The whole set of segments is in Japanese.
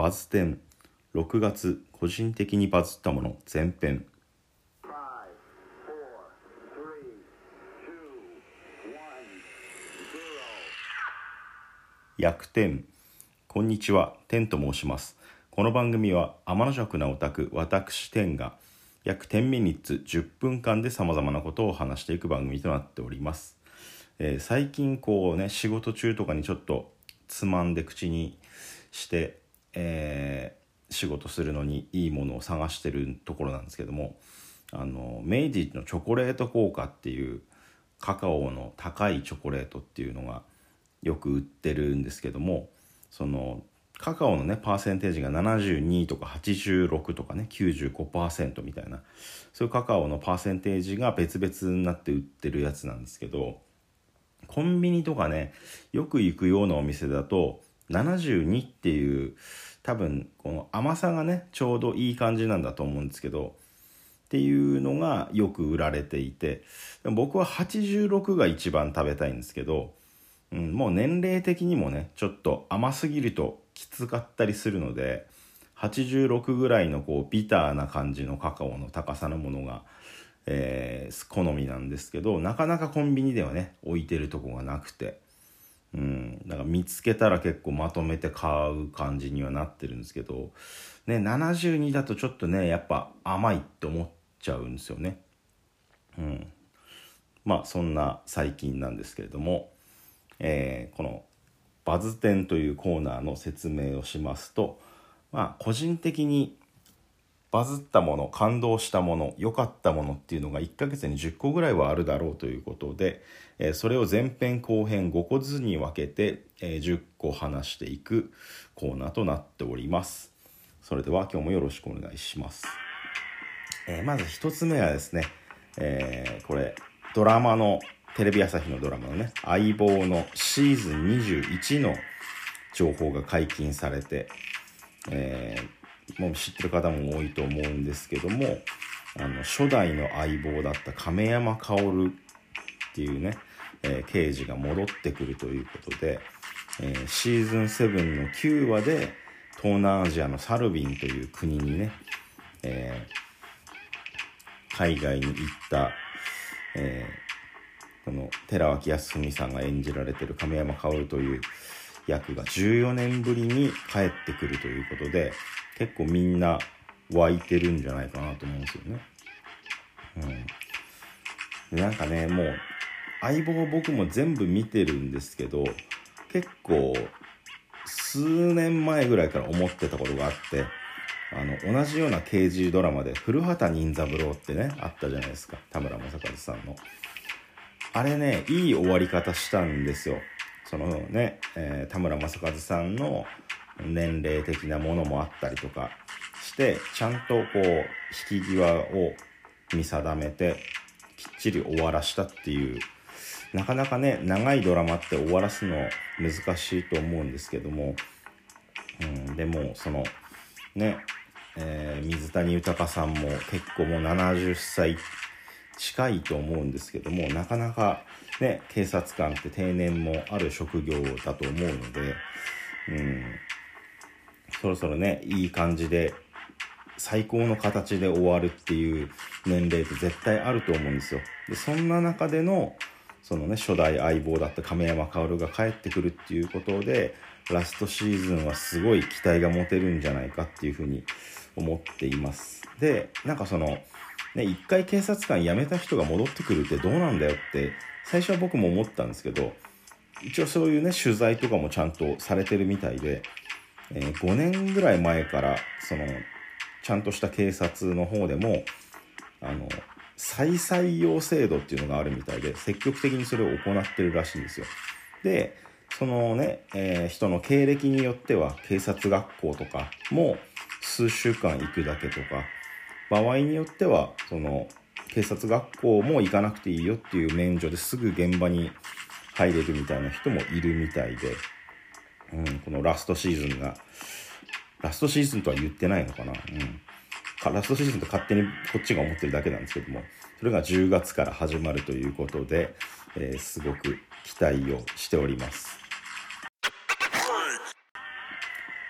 バズ10 6月個人的にバズったもの。前編。Five, four, three, two, one, zero. 逆転こんにちは。天と申します。この番組は天の弱なオタク私天が約10ミニッツ10分間でさまざまなことを話していく番組となっております、えー最近こうね仕事中とかにちょっとつまんで口にして、えー仕事するのにいいものを探してるところなんですけどもあの明治のチョコレート効果っていうカカオの高いチョコレートっていうのがよく売ってるんですけどもそのカカオのねパーセンテージが72とか86とかね95%みたいなそういうカカオのパーセンテージが別々になって売ってるやつなんですけどコンビニとかねよく行くようなお店だと72っていう多分この甘さがねちょうどいい感じなんだと思うんですけどっていうのがよく売られていて僕は86が一番食べたいんですけど、うん、もう年齢的にもねちょっと甘すぎるときつかったりするので86ぐらいのこうビターな感じのカカオの高さのものが、えー好みなんですけどなかなかコンビニではね置いてるとこがなくて。うん、だから見つけたら結構まとめて買う感じにはなってるんですけど、ね、72だとちょっとねやっぱ甘いって思っちゃうんですよね。うん、まあそんな最近なんですけれども、えーこの「バズ展」というコーナーの説明をしますと、まあ、個人的にバズったもの感動したもの良かったものっていうのが1ヶ月に10個ぐらいはあるだろうということで、えそれを前編後編5個ずつに分けて、え10個話していくコーナーとなっております。それでは今日もよろしくお願いします、えまず1つ目はですね、えこれドラマのテレビ朝日のドラマのね「相棒」のシーズン21の情報が解禁されて、えもう知ってる方も多いと思うんですけどもあの初代の相棒だった亀山薫っていうね、えー刑事が戻ってくるということで、えーシーズン7の9話で東南アジアのサルビンという国にね、えー海外に行った、えこの寺脇康文さんが演じられてる亀山薫という役が14年ぶりに帰ってくるということで結構みんな湧いてるんじゃないかなと思うんですよね。うん、でなんかねもう相棒僕も全部見てるんですけど結構数年前ぐらいから思ってたことがあってあの同じような刑事ドラマで古畑任三郎ってねあったじゃないですか田村正和さんの。あれねいい終わり方したんですよ。そのね、えー田村正和さんの年齢的なものもあったりとかしてちゃんとこう引き際を見定めてきっちり終わらしたっていうなかなかね長いドラマって終わらすの難しいと思うんですけども、うん、でもそのね、えー水谷豊さんも結構もう70歳近いと思うんですけどもなかなかね警察官って定年もある職業だと思うので、うん、そろそろねいい感じで最高の形で終わるっていう年齢って絶対あると思うんですよ。でそんな中でのそのね初代相棒だった亀山薫が帰ってくるっていうことでラストシーズンはすごい期待が持てるんじゃないかっていうふうに思っています。でなんかそのね一回警察官辞めた人が戻ってくるってどうなんだよって最初は僕も思ったんですけど一応そういうね取材とかもちゃんとされてるみたいで、えー5年ぐらい前からそのちゃんとした警察の方でもあの再採用制度っていうのがあるみたいで積極的にそれを行ってるらしいんですよ。でそのね、えー人の経歴によっては警察学校とかも数週間行くだけとか場合によってはその警察学校も行かなくていいよっていう免除ですぐ現場に入れるみたいな人もいるみたいで、うん、このラストシーズンがラストシーズンとは言ってないのかな、うん、ラストシーズンと勝手にこっちが思ってるだけなんですけどもそれが10月から始まるということで、えーすごく期待をしております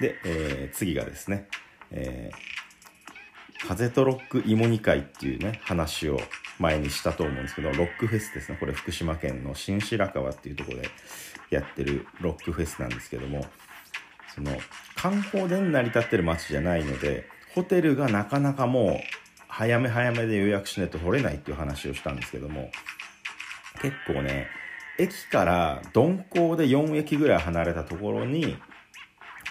で、えー次がですね、えー風とロック芋煮会っていうね、話を前にしたと思うんですけど、ロックフェスですね。これ福島県の新白川っていうとこでやってるロックフェスなんですけども、その観光で成り立ってる街じゃないので、ホテルがなかなかもう早め早めで予約しないと取れないっていう話をしたんですけども、結構ね、駅から鈍行で4駅ぐらい離れたところに、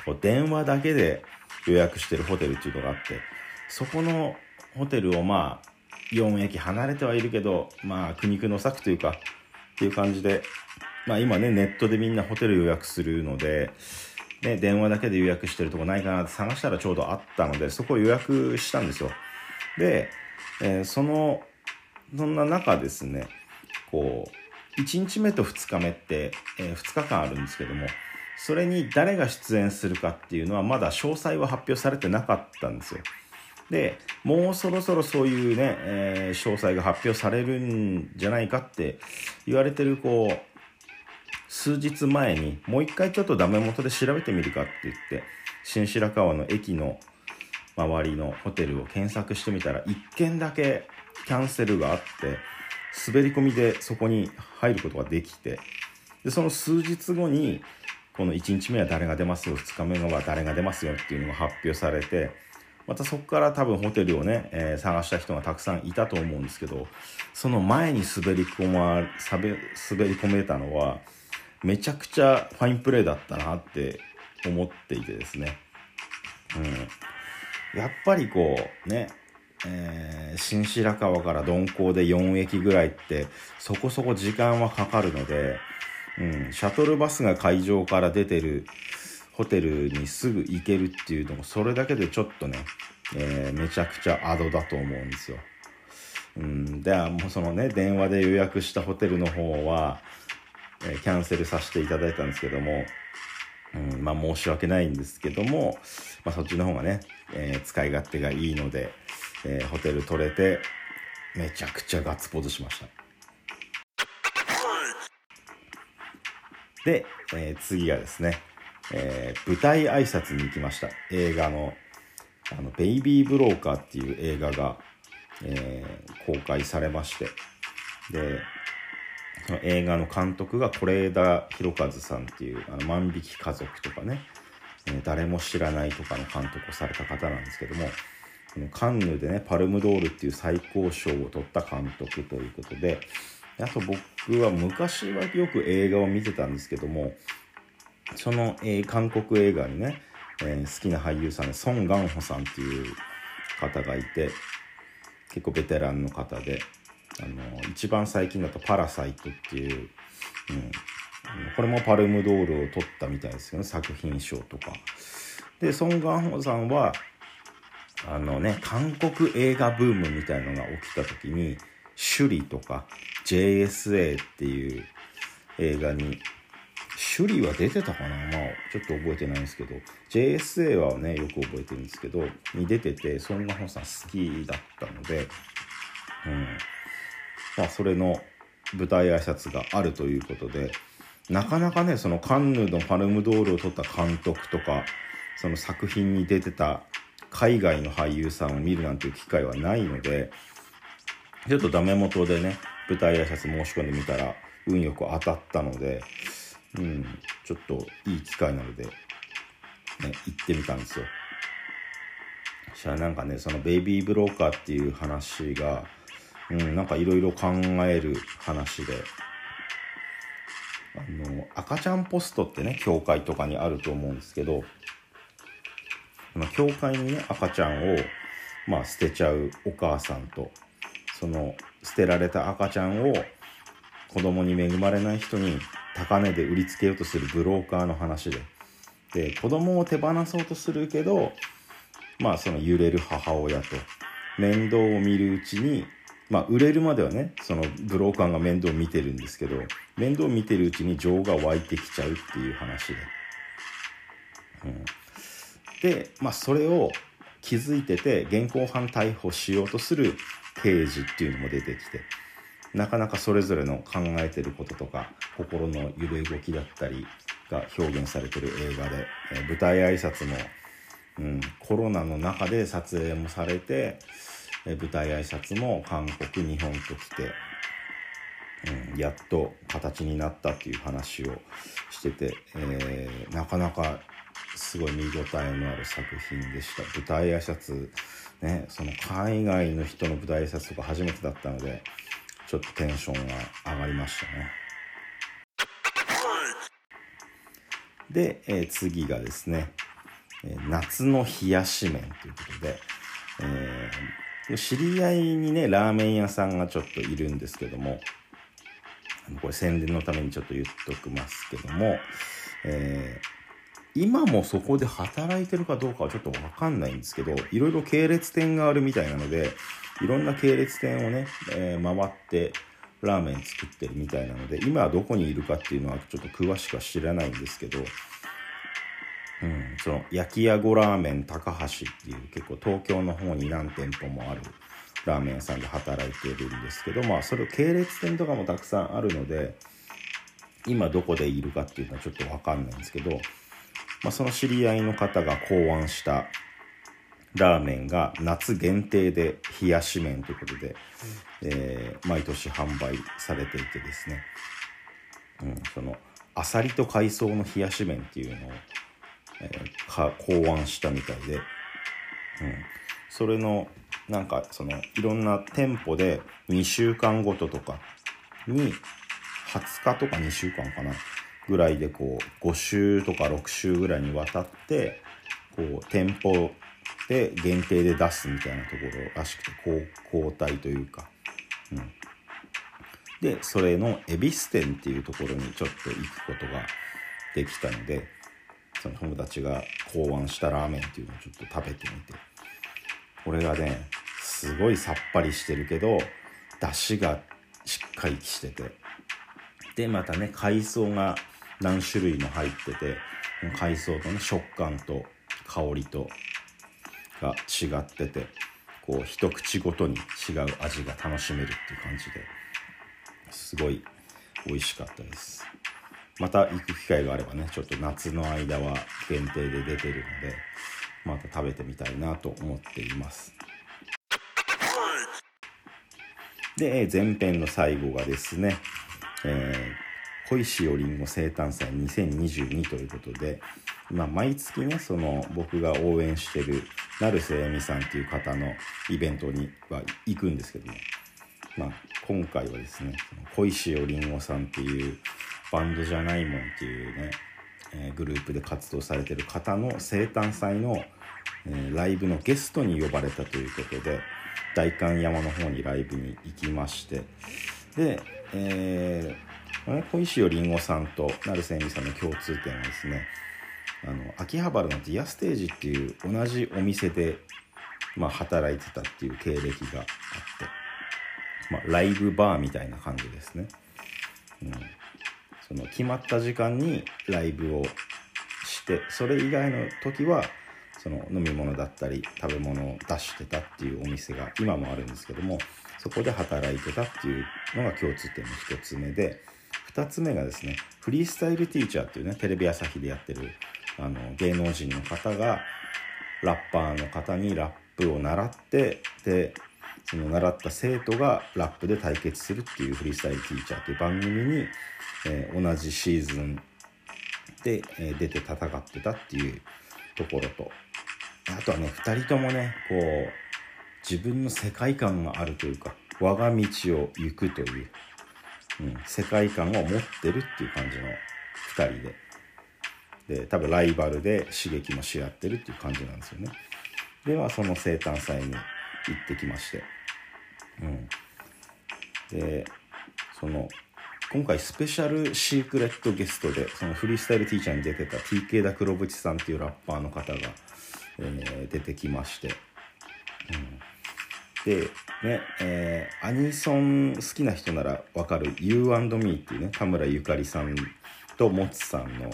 こう電話だけで予約してるホテルっていうのがあって、そこのホテルをまあ、4駅離れてはいるけど、まあ、苦肉の策というか、っていう感じで、まあ今ね、ネットでみんなホテル予約するので、ね、電話だけで予約してるとこないかなって探したらちょうどあったので、そこを予約したんですよ。で、えーその、そんな中ですね、こう、1日目と2日目って、え2日間あるんですけども、それに誰が出演するかっていうのはまだ詳細は発表されてなかったんですよ。で、もうそろそろそういうね、えー詳細が発表されるんじゃないかって言われてる、こう、数日前にもう一回ちょっとダメ元で調べてみるかって言って、新白川の駅の周りのホテルを検索してみたら、1件だけキャンセルがあって、滑り込みでそこに入ることができて、で、その数日後に、この1日目は誰が出ますよ、2日目は誰が出ますよっていうのが発表されて、またそこから多分ホテルをね、えー探した人がたくさんいたと思うんですけど、その前に滑り込ま、滑り込めたのは、めちゃくちゃファインプレーだったなって思っていてですね。うん。やっぱりこう、ね、えー新白川から鈍行で4駅ぐらいって、そこそこ時間はかかるので、うん、シャトルバスが会場から出てるホテルにすぐ行けるっていうのも、それだけでちょっとね、えーめちゃくちゃアドだと思うんですよ。うん、ではもうそのね、電話で予約したホテルの方は、えキャンセルさせていただいたんですけども、うん、まあ申し訳ないんですけども、まあそっちの方がね、えー使い勝手がいいので、えーホテル取れて、めちゃくちゃガッツポーズしました。で、えー次がですね、えー舞台挨拶に行きました。映画の、あの、ベイビー・ブローカーっていう映画が、えー公開されまして、で、その映画の監督が是枝裕和さんっていう、あの、万引き家族とかね、え誰も知らないとかの監督をされた方なんですけども、このカンヌでね、パルムドールっていう最高賞を取った監督ということで、あと僕は昔はよく映画を見てたんですけども、その、えー韓国映画にね、えー好きな俳優さんでソン・ガンホさんっていう方がいて、結構ベテランの方で、あの一番最近だと「パラサイト」っていう、うん、これもパルムドールを取ったみたいですよね作品賞とか。でソン・ガンホさんはあのね韓国映画ブームみたいのが起きた時に「首里」とか「JSA」っていう映画に首里は出てたかな？まあちょっと覚えてないんですけど。JSA はねよく覚えてるんですけどに出ててソン・ガンホさん好きだったのでうん。まあ、それの舞台挨拶があるということで、なかなかね、そのカンヌのパルムドールを取った監督とか、その作品に出てた海外の俳優さんを見るなんていう機会はないので、ちょっとダメ元でね、舞台挨拶申し込んでみたら、運よく当たったので、うん、ちょっといい機会なので、ね、行ってみたんですよ。そしたらなんかね、そのベイビーブローカーっていう話が、うん、なんかいろいろ考える話で、あの、赤ちゃんポストってね、教会とかにあると思うんですけど、その教会にね、赤ちゃんを、まあ、捨てちゃうお母さんと、その、捨てられた赤ちゃんを子供に恵まれない人に高値で売りつけようとするブローカーの話で、で、子供を手放そうとするけど、まあその揺れる母親と面倒を見るうちに、まあ売れるまではね、そのブローカーが面倒見てるんですけど、面倒見てるうちに情が湧いてきちゃうっていう話で。うん、で、まあそれを気づいてて現行犯逮捕しようとする刑事っていうのも出てきて、なかなかそれぞれの考えてることとか、心の揺れ動きだったり、が表現されてる映画で、えー舞台挨拶も、うん、コロナの中で撮影もされて、え舞台挨拶も韓国日本と来て、うん、やっと形になったっていう話をしてて、えーなかなかすごい見応えのある作品でした。舞台挨拶ねその海外の人の舞台挨拶とか初めてだったのでちょっとテンションが上がりましたね。で、えー次がですね、夏の冷やし麺ということで、知り合いにねラーメン屋さんがちょっといるんですけどもこれ宣伝のためにちょっと言っときますけども、えー今もそこで働いてるかどうかはちょっとわかんないんですけど、いろいろ系列店があるみたいなので、いろんな系列店をね、えー回ってラーメン作ってるみたいなので、今はどこにいるかっていうのはちょっと詳しくは知らないんですけど、うん、その焼き屋ごラーメン高橋っていう結構東京の方に何店舗もあるラーメン屋さんで働いてるんですけどまあそれ系列店とかもたくさんあるので今どこでいるかっていうのはちょっと分かんないんですけど、まあ、その知り合いの方が考案したラーメンが夏限定で冷やし麺ということで、えー毎年販売されていてですね、うん、そのあさりと海藻の冷やし麺っていうのを、えー考案したみたいで、うん、それのなんかそのいろんな店舗で2週間ごととかに20日とか2週間かなぐらいでこう5週とか6週ぐらいにわたってこう店舗で限定で出すみたいなところらしくて交代というか、うん、でそれの恵比寿店っていうところにちょっと行くことができたのでその友達が考案したラーメンっていうのをちょっと食べてみて。これがねすごいさっぱりしてるけど出汁がしっかりしてて。でまたね海藻が何種類も入ってて海藻とね食感と香りとが違っててこう一口ごとに違う味が楽しめるっていう感じですごい美味しかったです。また行く機会があればねちょっと夏の間は限定で出てるのでまた食べてみたいなと思っています。で前編の最後がですね、えー小石よりんご生誕祭2022ということで、まあ、毎月ねその僕が応援してる成瀬恵美さんっていう方のイベントには行くんですけども、まあ、今回はですねその小石よりんごさんっていうバンドじゃないもんっていうね、えーグループで活動されてる方の生誕祭の、えーライブのゲストに呼ばれたということで代官山の方にライブに行きましてで、えー小石よりんごさんと成瀬恵美さんの共通点はですねあの秋葉原のディアステージっていう同じお店で、まあ、働いてたっていう経歴があって、まあ、ライブバーみたいな感じですね、うん、その決まった時間にライブをしてそれ以外の時はその飲み物だったり食べ物を出してたっていうお店が今もあるんですけどもそこで働いてたっていうのが共通点の一つ目で2つ目がですねフリースタイルティーチャーっていうねテレビ朝日でやってるあの芸能人の方がラッパーの方にラップを習ってでその習った生徒がラップで対決するっていうフリースタイルティーチャーという番組に、えー同じシーズンで、えー出て戦ってたっていうところと。あとはね2人ともねこう自分の世界観があるというか我が道を行くという、うん、世界観を持ってるっていう感じの2人で。で多分ライバルで刺激もし合ってるっていう感じなんですよね。ではその生誕祭に行ってきまして。うん。でその今回スペシャルシークレットゲストでそのフリースタイルティーチャーに出てた TK 田黒淵さんっていうラッパーの方が、えー出てきまして、うん、でね、えーアニソン好きな人ならわかる You&Me っていうね田村ゆかりさんともつさんのの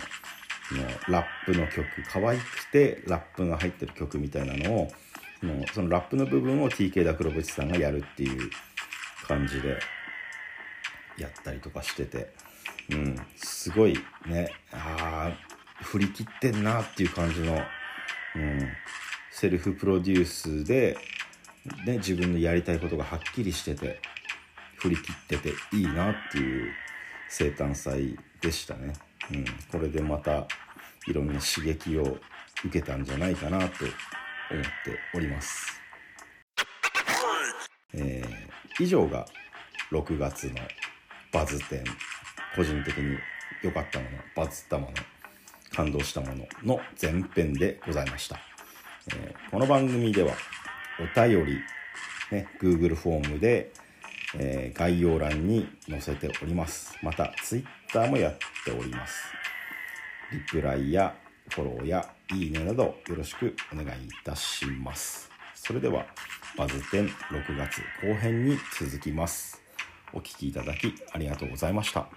ラップの曲。可愛くてラップが入ってる曲みたいなのをそのそのラップの部分を TK 田黒淵さんがやるっていう感じでやったりとかしてて。うん、すごいね。あー振り切ってんなっていう感じの、うん、セルフプロデュースで、ね、自分のやりたいことがはっきりしてて振り切ってていいなっていう生誕祭でしたね、うん、これでまたいろんな刺激を受けたんじゃないかなと思っております、えー以上が6月のバズ点個人的に良かったものバズったもの感動したものの前編でございました、えーこの番組ではお便り、ね、Google フォームで、えー概要欄に載せております。また Twitter もやっております。リプライやフォローやいいねなどよろしくお願いいたします。それではバズ展6月後編に続きます。お聴きいただきありがとうございました。